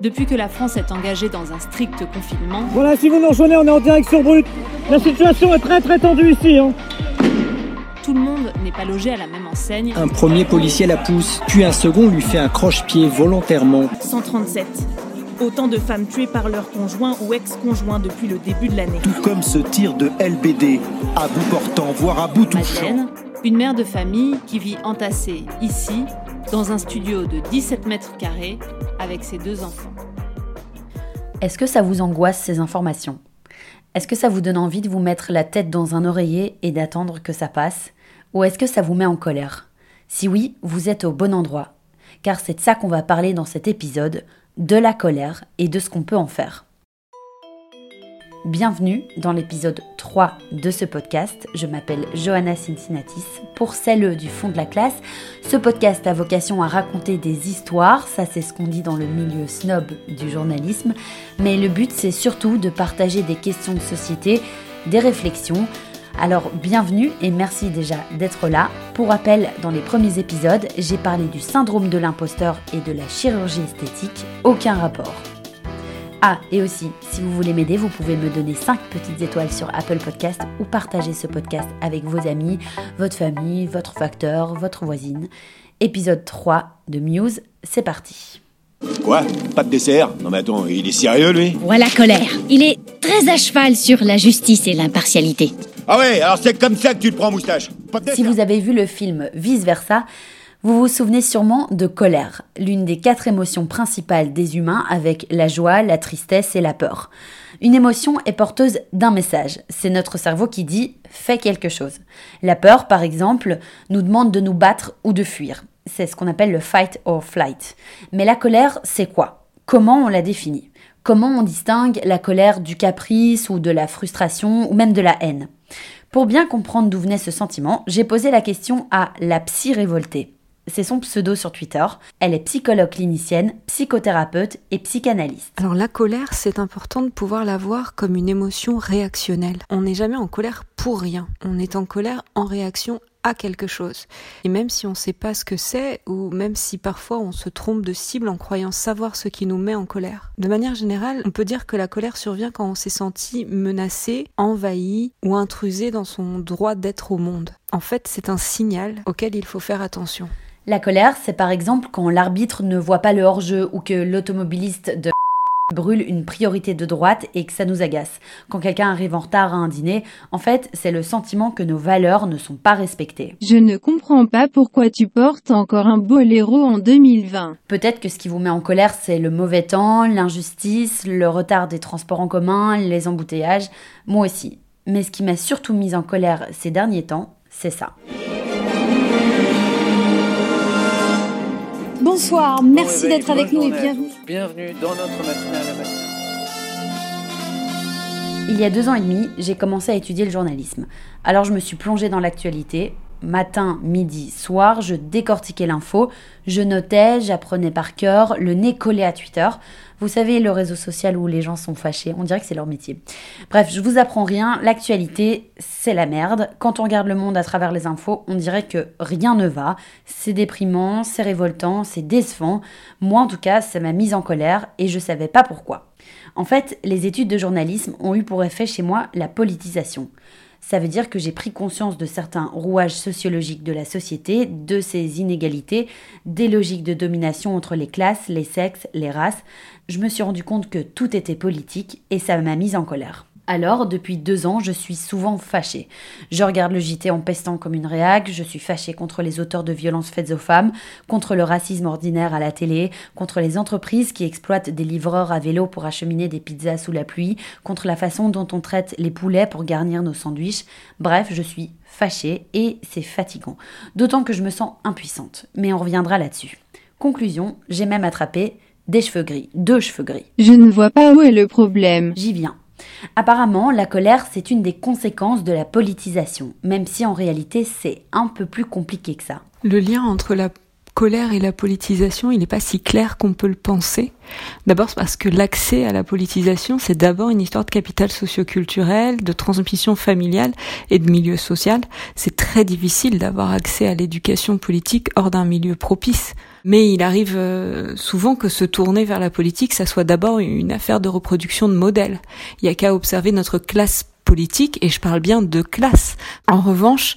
Depuis que la France est engagée dans un strict confinement. Voilà, si vous nous rejoignez, on est en direct sur Brut. La situation est très très tendue ici. Hein. Tout le monde n'est pas logé à la même enseigne. Un premier policier la pousse, puis un second lui fait un croche-pied volontairement. 137. Autant de femmes tuées par leur conjoint ou ex-conjoint depuis le début de l'année. Tout comme ce tir de LBD, à bout portant, voire à bout touchant. une mère de famille qui vit entassée ici, dans un studio de 17 mètres carrés, avec ses deux enfants. Est-ce que ça vous angoisse ces informations? Est-ce que ça vous donne envie de vous mettre la tête dans un oreiller et d'attendre que ça passe? Ou est-ce que ça vous met en colère? Si oui, vous êtes au bon endroit, car c'est de ça qu'on va parler dans cet épisode, de la colère et de ce qu'on peut en faire. Bienvenue dans l'épisode 3 de ce podcast. Je m'appelle Johanna Cincinnatis. Pour celles du fond de la classe, ce podcast a vocation à raconter des histoires, ça c'est ce qu'on dit dans le milieu snob du journalisme, mais le but c'est surtout de partager des questions de société, des réflexions. Alors bienvenue et merci déjà d'être là. Pour rappel, dans les premiers épisodes, j'ai parlé du syndrome de l'imposteur et de la chirurgie esthétique, aucun rapport. Ah, et aussi, si vous voulez m'aider, vous pouvez me donner 5 petites étoiles sur Apple Podcast ou partager ce podcast avec vos amis, votre famille, votre facteur, votre voisine. Épisode 3 de Muse, c'est parti. Quoi? Pas de dessert? Non mais attends, il est sérieux lui? Voilà colère. Il est très à cheval sur la justice et l'impartialité. Ah ouais, alors c'est comme ça que tu te prends moustache. si vous avez vu le film Vice Versa, vous vous souvenez sûrement de colère, l'une des quatre émotions principales des humains avec la joie, la tristesse et la peur. Une émotion est porteuse d'un message. C'est notre cerveau qui dit fais quelque chose. La peur, par exemple, nous demande de nous battre ou de fuir. C'est ce qu'on appelle le fight or flight. Mais la colère, c'est quoi? Comment on la définit? Comment on distingue la colère du caprice ou de la frustration ou même de la haine? Pour bien comprendre d'où venait ce sentiment, j'ai posé la question à la psy révoltée. C'est son pseudo sur Twitter. Elle est psychologue clinicienne, psychothérapeute et psychanalyste. Alors la colère, c'est important de pouvoir la voir comme une émotion réactionnelle. On n'est jamais en colère pour rien. On est en colère en réaction à quelque chose. Et même si on ne sait pas ce que c'est, ou même si parfois on se trompe de cible en croyant savoir ce qui nous met en colère. De manière générale, on peut dire que la colère survient quand on s'est senti menacé, envahi ou intrusé dans son droit d'être au monde. En fait, c'est un signal auquel il faut faire attention. La colère, c'est par exemple quand l'arbitre ne voit pas le hors-jeu ou que l'automobiliste de brûle une priorité de droite et que ça nous agace. Quand quelqu'un arrive en retard à un dîner, en fait, c'est le sentiment que nos valeurs ne sont pas respectées. Je ne comprends pas pourquoi tu portes encore un boléro en 2020. Peut-être que ce qui vous met en colère, c'est le mauvais temps, l'injustice, le retard des transports en commun, les embouteillages. Moi aussi. Mais ce qui m'a surtout mis en colère ces derniers temps, c'est ça. Bonsoir, merci d'être avec nous et bienvenue. Bienvenue dans notre matinale. Il y a deux ans et demi, j'ai commencé à étudier le journalisme. Alors je me suis plongée dans l'actualité, matin, midi, soir, je décortiquais l'info, je notais, j'apprenais par cœur, le nez collé à Twitter. Vous savez, le réseau social où les gens sont fâchés, on dirait que c'est leur métier. Bref, je vous apprends rien, l'actualité, c'est la merde. Quand on regarde le monde à travers les infos, on dirait que rien ne va. C'est déprimant, c'est révoltant, c'est décevant. Moi, en tout cas, ça m'a mise en colère et je savais pas pourquoi. En fait, les études de journalisme ont eu pour effet chez moi la politisation. Ça veut dire que j'ai pris conscience de certains rouages sociologiques de la société, de ses inégalités, des logiques de domination entre les classes, les sexes, les races. Je me suis rendu compte que tout était politique et ça m'a mise en colère. Alors, depuis deux ans, je suis souvent fâchée. Je regarde le JT en pestant comme une réac, je suis fâchée contre les auteurs de violences faites aux femmes, contre le racisme ordinaire à la télé, contre les entreprises qui exploitent des livreurs à vélo pour acheminer des pizzas sous la pluie, contre la façon dont on traite les poulets pour garnir nos sandwichs. Bref, je suis fâchée et c'est fatigant. D'autant que je me sens impuissante. Mais on reviendra là-dessus. Conclusion, j'ai même attrapé des cheveux gris, deux cheveux gris. Je ne vois pas où est le problème. J'y viens. Apparemment, la colère, c'est une des conséquences de la politisation, même si en réalité, c'est un peu plus compliqué que ça. Colère et la politisation, il n'est pas si clair qu'on peut le penser. D'abord parce que l'accès à la politisation, c'est d'abord une histoire de capital socioculturel, de transmission familiale et de milieu social. C'est très difficile d'avoir accès à l'éducation politique hors d'un milieu propice Mais il arrive souvent que se tourner vers la politique, ça soit d'abord une affaire de reproduction de modèles. Il y a qu'à observer notre classe politique, et je parle bien de classe. En revanche,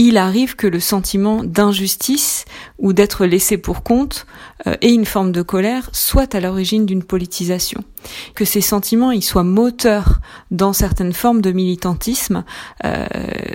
il arrive que le sentiment d'injustice ou d'être laissé pour compte euh, et une forme de colère soit à l'origine d'une politisation. Que ces sentiments ils soient moteurs dans certaines formes de militantisme, euh,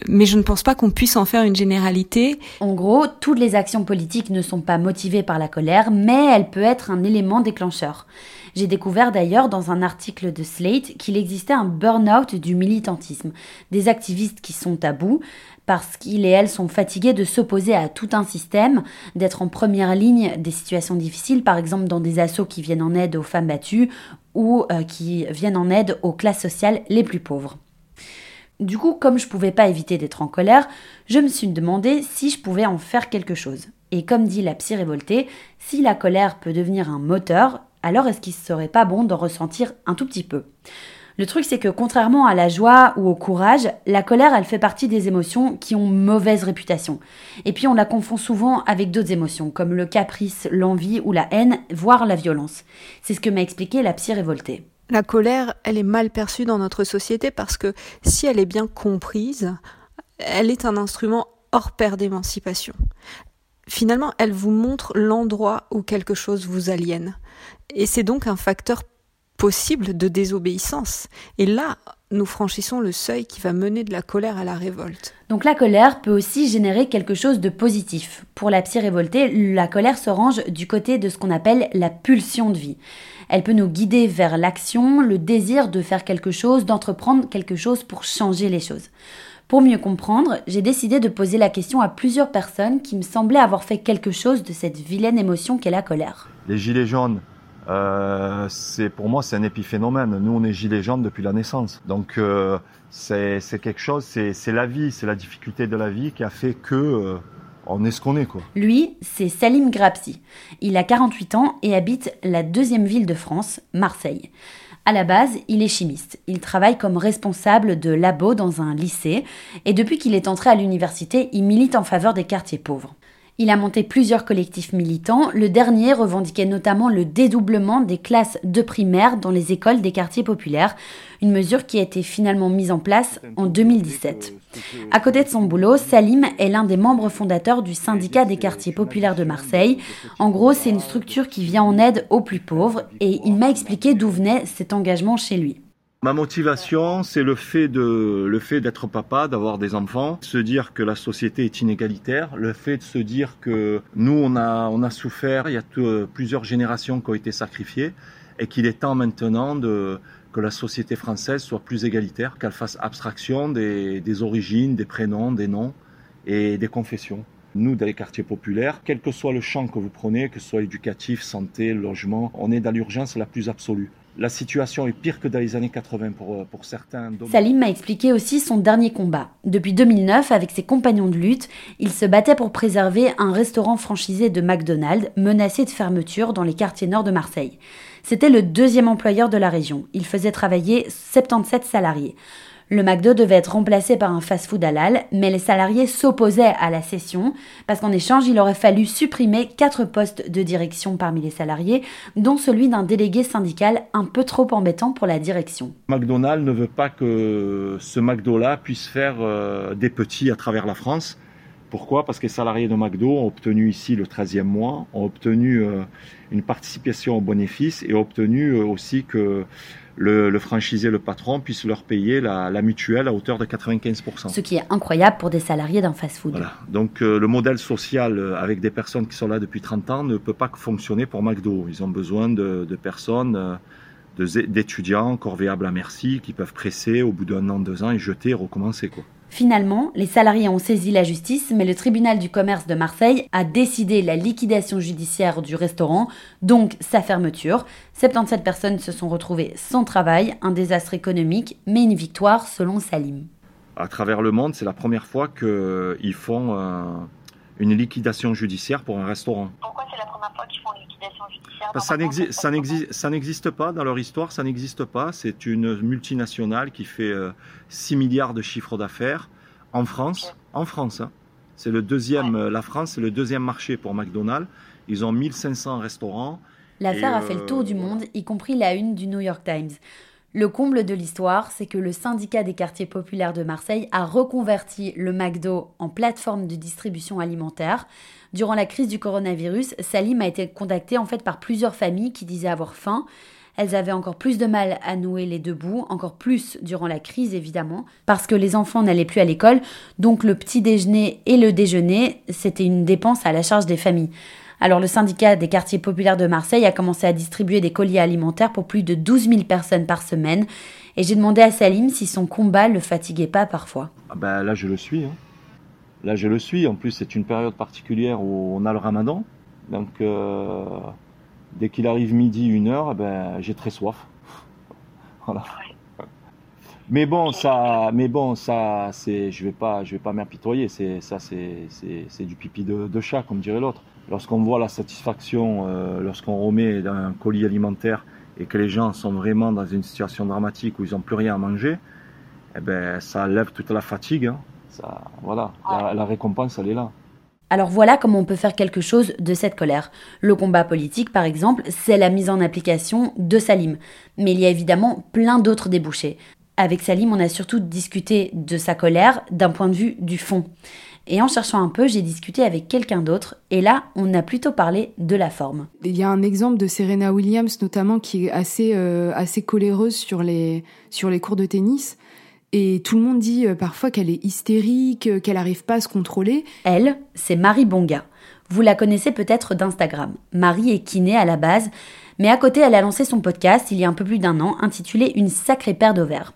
mais je ne pense pas qu'on puisse en faire une généralité. En gros, toutes les actions politiques ne sont pas motivées par la colère, mais elle peut être un élément déclencheur. J'ai découvert d'ailleurs dans un article de Slate qu'il existait un burn-out du militantisme, des activistes qui sont à bout, parce qu'ils et elles sont fatigués de s'opposer à tout un système, d'être en première ligne des situations difficiles, par exemple dans des assauts qui viennent en aide aux femmes battues ou euh, qui viennent en aide aux classes sociales les plus pauvres. Du coup, comme je pouvais pas éviter d'être en colère, je me suis demandé si je pouvais en faire quelque chose. Et comme dit la psy révoltée, si la colère peut devenir un moteur, alors est-ce qu'il ne serait pas bon d'en ressentir un tout petit peu? Le truc, c'est que contrairement à la joie ou au courage, la colère, elle fait partie des émotions qui ont mauvaise réputation. Et puis on la confond souvent avec d'autres émotions, comme le caprice, l'envie ou la haine, voire la violence. C'est ce que m'a expliqué la psy révoltée. La colère, elle est mal perçue dans notre société parce que si elle est bien comprise, elle est un instrument hors pair d'émancipation. Finalement, elle vous montre l'endroit où quelque chose vous aliène. Et c'est donc un facteur possible de désobéissance. Et là, nous franchissons le seuil qui va mener de la colère à la révolte. Donc la colère peut aussi générer quelque chose de positif. Pour la psy révoltée, la colère se range du côté de ce qu'on appelle la pulsion de vie. Elle peut nous guider vers l'action, le désir de faire quelque chose, d'entreprendre quelque chose pour changer les choses. Pour mieux comprendre, j'ai décidé de poser la question à plusieurs personnes qui me semblaient avoir fait quelque chose de cette vilaine émotion qu'est la colère. Les gilets jaunes, euh, c'est pour moi c'est un épiphénomène. Nous on est gilets jaunes depuis la naissance, donc euh, c'est quelque chose, c'est la vie, c'est la difficulté de la vie qui a fait que euh, on est ce qu'on est quoi. Lui, c'est Salim Grapsi. Il a 48 ans et habite la deuxième ville de France, Marseille. À la base, il est chimiste. Il travaille comme responsable de labo dans un lycée et depuis qu'il est entré à l'université, il milite en faveur des quartiers pauvres. Il a monté plusieurs collectifs militants. Le dernier revendiquait notamment le dédoublement des classes de primaire dans les écoles des quartiers populaires, une mesure qui a été finalement mise en place en 2017. À côté de son boulot, Salim est l'un des membres fondateurs du syndicat des quartiers populaires de Marseille. En gros, c'est une structure qui vient en aide aux plus pauvres et il m'a expliqué d'où venait cet engagement chez lui. Ma motivation, c'est le fait de le fait d'être papa, d'avoir des enfants, se dire que la société est inégalitaire, le fait de se dire que nous on a on a souffert, il y a plusieurs générations qui ont été sacrifiées et qu'il est temps maintenant que la société française soit plus égalitaire, qu'elle fasse abstraction des, des origines, des prénoms, des noms et des confessions. Nous, dans les quartiers populaires, quel que soit le champ que vous prenez, que ce soit éducatif, santé, logement, on est dans l'urgence la plus absolue la situation est pire que dans les années 80 pour, euh, pour certains. Salim m'a expliqué aussi son dernier combat. Depuis 2009, avec ses compagnons de lutte, il se battait pour préserver un restaurant franchisé de McDonald's menacé de fermeture dans les quartiers nord de Marseille. C'était le deuxième employeur de la région. Il faisait travailler 77 salariés. Le McDo devait être remplacé par un fast-food halal, mais les salariés s'opposaient à la cession parce qu'en échange, il aurait fallu supprimer quatre postes de direction parmi les salariés, dont celui d'un délégué syndical un peu trop embêtant pour la direction. McDonald's ne veut pas que ce McDo-là puisse faire euh, des petits à travers la France. Pourquoi? Parce que les salariés de McDo ont obtenu ici le 13e mois, ont obtenu euh, une participation au bénéfice et ont obtenu euh, aussi que le, le franchisé, le patron, puisse leur payer la, mutuelle à hauteur de 95%. Ce qui est incroyable pour des salariés d'un fast-food. Voilà. Donc euh, le modèle social euh, avec des personnes qui sont là depuis 30 ans ne peut pas fonctionner pour McDo. Ils ont besoin de, de personnes, euh, d'étudiants corvéables à merci, qui peuvent presser au bout d'un an, deux ans et jeter et recommencer. Quoi. Finalement, les salariés ont saisi la justice, mais le tribunal du commerce de Marseille a décidé la liquidation judiciaire du restaurant, donc sa fermeture. 77 personnes se sont retrouvées sans travail, un désastre économique, mais une victoire selon Salim. À travers le monde, c'est la première fois qu'ils font une liquidation judiciaire pour un restaurant. Pourquoi c'est la première fois qu'ils font une liquidation judiciaire ça n'existe pas dans leur histoire, ça n'existe pas. C'est une multinationale qui fait 6 euh, milliards de chiffres d'affaires en France. En France, hein. c'est le deuxième. Euh, la France, c'est le deuxième marché pour McDonald's. Ils ont 1500 restaurants. L'affaire a fait le tour euh, du monde, y compris la une du New York Times. Le comble de l'histoire, c'est que le syndicat des quartiers populaires de Marseille a reconverti le McDo en plateforme de distribution alimentaire. Durant la crise du coronavirus, Salim a été contacté en fait par plusieurs familles qui disaient avoir faim. Elles avaient encore plus de mal à nouer les deux bouts, encore plus durant la crise évidemment, parce que les enfants n'allaient plus à l'école, donc le petit déjeuner et le déjeuner, c'était une dépense à la charge des familles. Alors le syndicat des quartiers populaires de Marseille a commencé à distribuer des colis alimentaires pour plus de 12 000 personnes par semaine. Et j'ai demandé à Salim si son combat le fatiguait pas parfois. Ah ben, là, je le suis. hein. Là, je le suis. En plus, c'est une période particulière où on a le ramadan. Donc, euh, dès qu'il arrive midi, une heure, eh ben, j'ai très soif. voilà. Mais bon, ça, mais bon, ça, c'est, je vais pas, je vais pas m'apitoyer. C'est, ça, c'est, c'est, c'est du pipi de chat, comme dirait l'autre. Lorsqu'on voit la satisfaction, euh, lorsqu'on remet un colis alimentaire et que les gens sont vraiment dans une situation dramatique où ils n'ont plus rien à manger, eh ben, ça lève toute la fatigue. hein. Ça, voilà, la, la récompense, elle est là. Alors voilà comment on peut faire quelque chose de cette colère. Le combat politique, par exemple, c'est la mise en application de Salim. Mais il y a évidemment plein d'autres débouchés. Avec Salim, on a surtout discuté de sa colère d'un point de vue du fond. Et en cherchant un peu, j'ai discuté avec quelqu'un d'autre, et là, on a plutôt parlé de la forme. Il y a un exemple de Serena Williams notamment qui est assez, euh, assez coléreuse sur les, sur les cours de tennis. Et tout le monde dit euh, parfois qu'elle est hystérique, euh, qu'elle n'arrive pas à se contrôler. Elle, c'est Marie Bonga. Vous la connaissez peut-être d'Instagram. Marie est kiné à la base, mais à côté, elle a lancé son podcast il y a un peu plus d'un an, intitulé Une sacrée paire d'ovaires.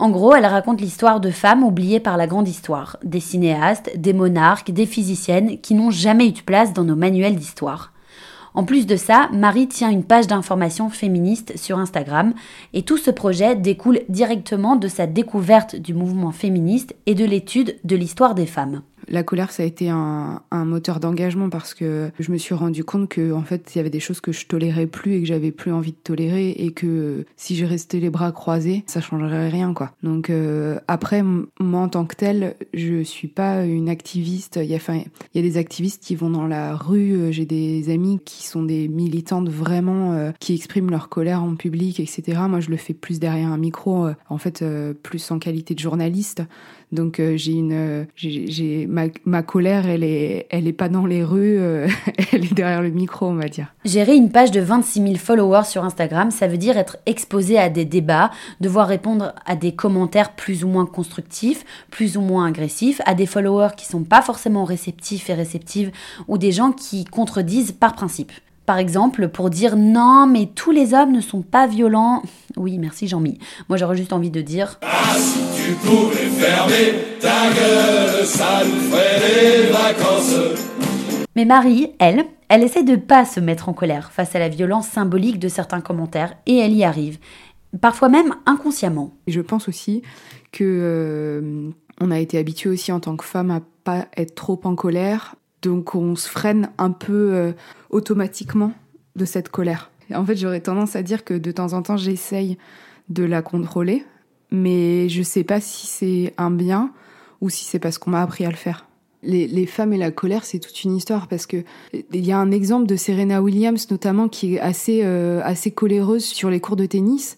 En gros, elle raconte l'histoire de femmes oubliées par la grande histoire, des cinéastes, des monarques, des physiciennes qui n'ont jamais eu de place dans nos manuels d'histoire. En plus de ça, Marie tient une page d'information féministe sur Instagram et tout ce projet découle directement de sa découverte du mouvement féministe et de l'étude de l'histoire des femmes. La colère, ça a été un, moteur d'engagement parce que je me suis rendu compte que, en fait, il y avait des choses que je tolérais plus et que j'avais plus envie de tolérer et que si je restais les bras croisés, ça changerait rien, quoi. Donc, euh, après, moi, en tant que telle, je suis pas une activiste. Il y a, il y a des activistes qui vont dans la rue. euh, J'ai des amis qui sont des militantes vraiment, euh, qui expriment leur colère en public, etc. Moi, je le fais plus derrière un micro, en fait, plus en qualité de journaliste. Donc j'ai une, ma, colère, elle est, elle est pas dans les rues, euh, elle est derrière le micro, on va dire. Gérer une page de 26 000 followers sur Instagram, ça veut dire être exposé à des débats, devoir répondre à des commentaires plus ou moins constructifs, plus ou moins agressifs, à des followers qui sont pas forcément réceptifs et réceptives, ou des gens qui contredisent par principe. Par exemple, pour dire non, mais tous les hommes ne sont pas violents. Oui, merci Jean-Mi. Moi, j'aurais juste envie de dire Tu pouvais fermer ta gueule, ça nous ferait des vacances. Mais Marie, elle, elle essaie de pas se mettre en colère face à la violence symbolique de certains commentaires, et elle y arrive. Parfois même inconsciemment. Et je pense aussi que euh, on a été habitué aussi en tant que femme à pas être trop en colère, donc on se freine un peu euh, automatiquement de cette colère. En fait, j'aurais tendance à dire que de temps en temps, j'essaye de la contrôler, mais je sais pas si c'est un bien ou si c'est parce qu'on m'a appris à le faire. Les, femmes et la colère, c'est toute une histoire parce que il y a un exemple de Serena Williams notamment qui est assez euh, assez coléreuse sur les cours de tennis.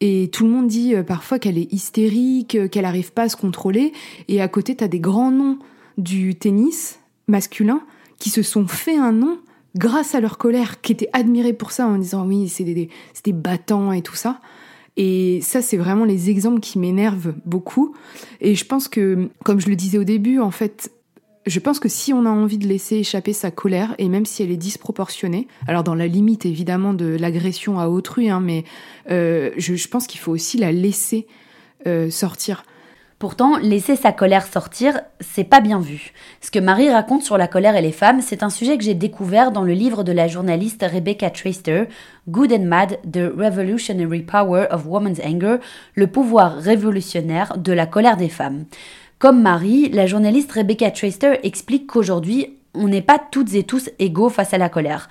Et tout le monde dit euh, parfois qu'elle est hystérique, qu'elle arrive pas à se contrôler. Et à côté, t'as des grands noms du tennis masculin qui se sont fait un nom grâce à leur colère, qui étaient admirés pour ça en disant oui, c'est des, des, battants et tout ça. Et ça, c'est vraiment les exemples qui m'énervent beaucoup. Et je pense que, comme je le disais au début, en fait, je pense que si on a envie de laisser échapper sa colère, et même si elle est disproportionnée, alors dans la limite évidemment de l'agression à autrui, hein, mais euh, je, je pense qu'il faut aussi la laisser euh, sortir. Pourtant, laisser sa colère sortir, c'est pas bien vu. Ce que Marie raconte sur la colère et les femmes, c'est un sujet que j'ai découvert dans le livre de la journaliste Rebecca Traister, Good and Mad, The Revolutionary Power of Woman's Anger, le pouvoir révolutionnaire de la colère des femmes. Comme Marie, la journaliste Rebecca Traister explique qu'aujourd'hui, on n'est pas toutes et tous égaux face à la colère,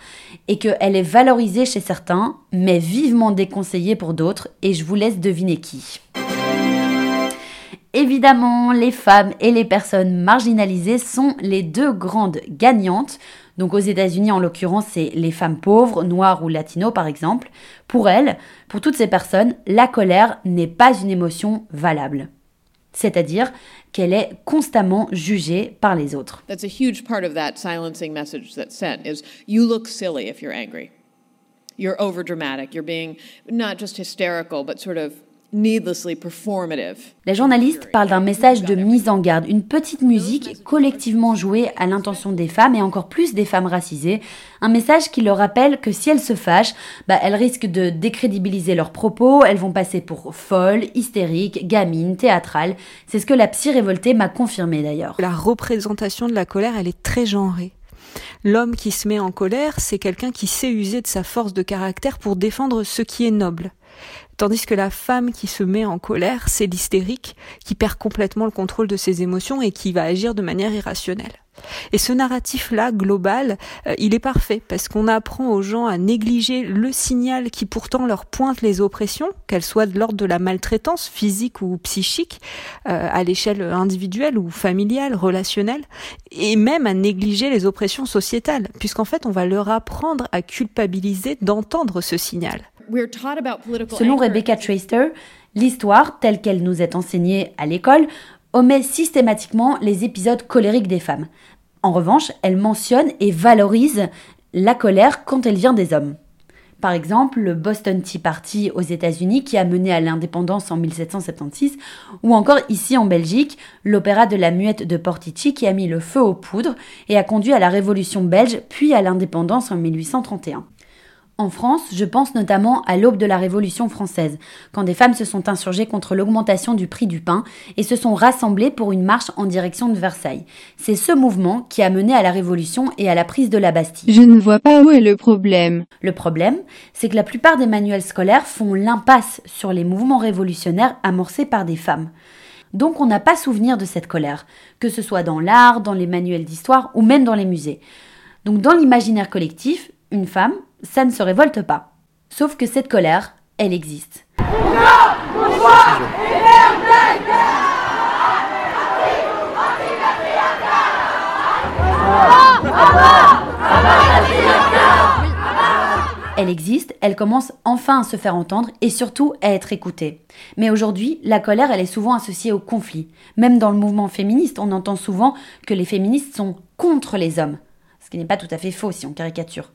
et qu'elle est valorisée chez certains, mais vivement déconseillée pour d'autres, et je vous laisse deviner qui. Évidemment, les femmes et les personnes marginalisées sont les deux grandes gagnantes. Donc aux États-Unis, en l'occurrence, c'est les femmes pauvres, noires ou latino par exemple. Pour elles, pour toutes ces personnes, la colère n'est pas une émotion valable. C'est-à-dire qu'elle est constamment jugée par les autres. That's a huge part of that silencing message that's sent is you look silly if you're angry. You're overdramatic. You're being not just hysterical, but sort of la journaliste parle d'un message de mise en garde, une petite musique collectivement jouée à l'intention des femmes et encore plus des femmes racisées, un message qui leur rappelle que si elles se fâchent, bah, elles risquent de décrédibiliser leurs propos, elles vont passer pour folles, hystériques, gamines, théâtrales. C'est ce que la psy révoltée m'a confirmé d'ailleurs. La représentation de la colère, elle est très genrée. L'homme qui se met en colère, c'est quelqu'un qui sait user de sa force de caractère pour défendre ce qui est noble. Tandis que la femme qui se met en colère, c'est l'hystérique, qui perd complètement le contrôle de ses émotions et qui va agir de manière irrationnelle. Et ce narratif-là, global, euh, il est parfait parce qu'on apprend aux gens à négliger le signal qui pourtant leur pointe les oppressions, qu'elles soient de l'ordre de la maltraitance physique ou psychique, euh, à l'échelle individuelle ou familiale, relationnelle, et même à négliger les oppressions sociétales, puisqu'en fait on va leur apprendre à culpabiliser d'entendre ce signal. Selon Rebecca Traister, l'histoire, telle qu'elle nous est enseignée à l'école, omet systématiquement les épisodes colériques des femmes. En revanche, elle mentionne et valorise la colère quand elle vient des hommes. Par exemple, le Boston Tea Party aux États-Unis qui a mené à l'indépendance en 1776, ou encore ici en Belgique, l'opéra de la muette de Portici qui a mis le feu aux poudres et a conduit à la Révolution belge puis à l'indépendance en 1831. En France, je pense notamment à l'aube de la Révolution française, quand des femmes se sont insurgées contre l'augmentation du prix du pain et se sont rassemblées pour une marche en direction de Versailles. C'est ce mouvement qui a mené à la Révolution et à la prise de la Bastille. Je ne vois pas où est le problème. Le problème, c'est que la plupart des manuels scolaires font l'impasse sur les mouvements révolutionnaires amorcés par des femmes. Donc on n'a pas souvenir de cette colère, que ce soit dans l'art, dans les manuels d'histoire ou même dans les musées. Donc dans l'imaginaire collectif, une femme, ça ne se révolte pas. Sauf que cette colère, elle existe. Elle existe, elle commence enfin à se faire entendre et surtout à être écoutée. Mais aujourd'hui, la colère, elle est souvent associée au conflit. Même dans le mouvement féministe, on entend souvent que les féministes sont contre les hommes. Ce qui n'est pas tout à fait faux si on caricature.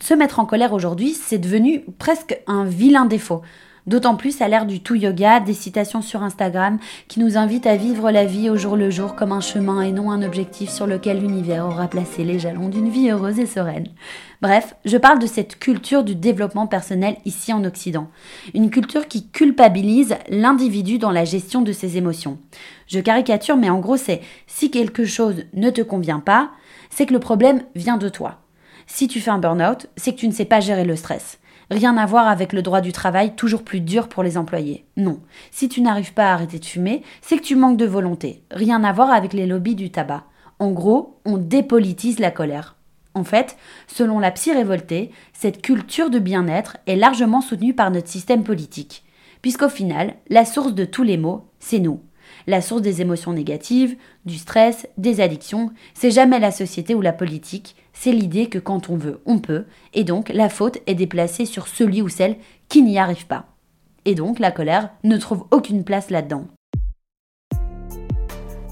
Se mettre en colère aujourd'hui, c'est devenu presque un vilain défaut. D'autant plus à l'ère du tout yoga, des citations sur Instagram qui nous invitent à vivre la vie au jour le jour comme un chemin et non un objectif sur lequel l'univers aura placé les jalons d'une vie heureuse et sereine. Bref, je parle de cette culture du développement personnel ici en Occident. Une culture qui culpabilise l'individu dans la gestion de ses émotions. Je caricature, mais en gros c'est si quelque chose ne te convient pas, c'est que le problème vient de toi. Si tu fais un burn-out, c'est que tu ne sais pas gérer le stress. Rien à voir avec le droit du travail toujours plus dur pour les employés. Non. Si tu n'arrives pas à arrêter de fumer, c'est que tu manques de volonté. Rien à voir avec les lobbies du tabac. En gros, on dépolitise la colère. En fait, selon la psy révoltée, cette culture de bien-être est largement soutenue par notre système politique. Puisqu'au final, la source de tous les maux, c'est nous. La source des émotions négatives, du stress, des addictions, c'est jamais la société ou la politique, c'est l'idée que quand on veut, on peut, et donc la faute est déplacée sur celui ou celle qui n'y arrive pas. Et donc la colère ne trouve aucune place là-dedans.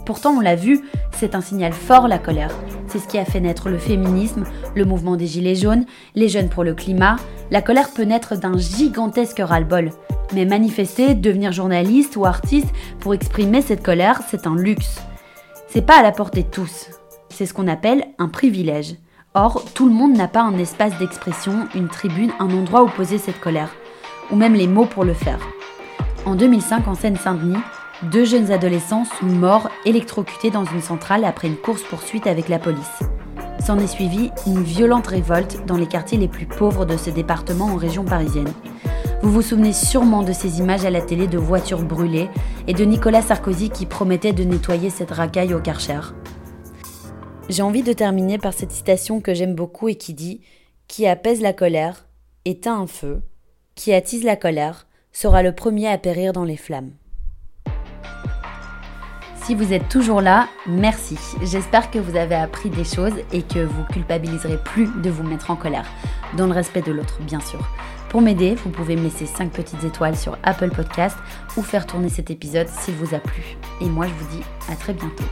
Pourtant, on l'a vu, c'est un signal fort la colère. C'est ce qui a fait naître le féminisme, le mouvement des Gilets jaunes, les jeunes pour le climat. La colère peut naître d'un gigantesque ras-le-bol. Mais manifester, devenir journaliste ou artiste pour exprimer cette colère, c'est un luxe. C'est pas à la portée de tous. C'est ce qu'on appelle un privilège. Or, tout le monde n'a pas un espace d'expression, une tribune, un endroit où poser cette colère, ou même les mots pour le faire. En 2005, en Seine-Saint-Denis, deux jeunes adolescents sont morts électrocutés dans une centrale après une course-poursuite avec la police. S'en est suivi une violente révolte dans les quartiers les plus pauvres de ce département en région parisienne. Vous vous souvenez sûrement de ces images à la télé de voitures brûlées et de Nicolas Sarkozy qui promettait de nettoyer cette racaille au Karcher. J'ai envie de terminer par cette citation que j'aime beaucoup et qui dit Qui apaise la colère, éteint un feu, qui attise la colère, sera le premier à périr dans les flammes. Si vous êtes toujours là, merci. J'espère que vous avez appris des choses et que vous culpabiliserez plus de vous mettre en colère, dans le respect de l'autre, bien sûr. Pour m'aider, vous pouvez me laisser 5 petites étoiles sur Apple Podcast ou faire tourner cet épisode s'il vous a plu. Et moi, je vous dis à très bientôt.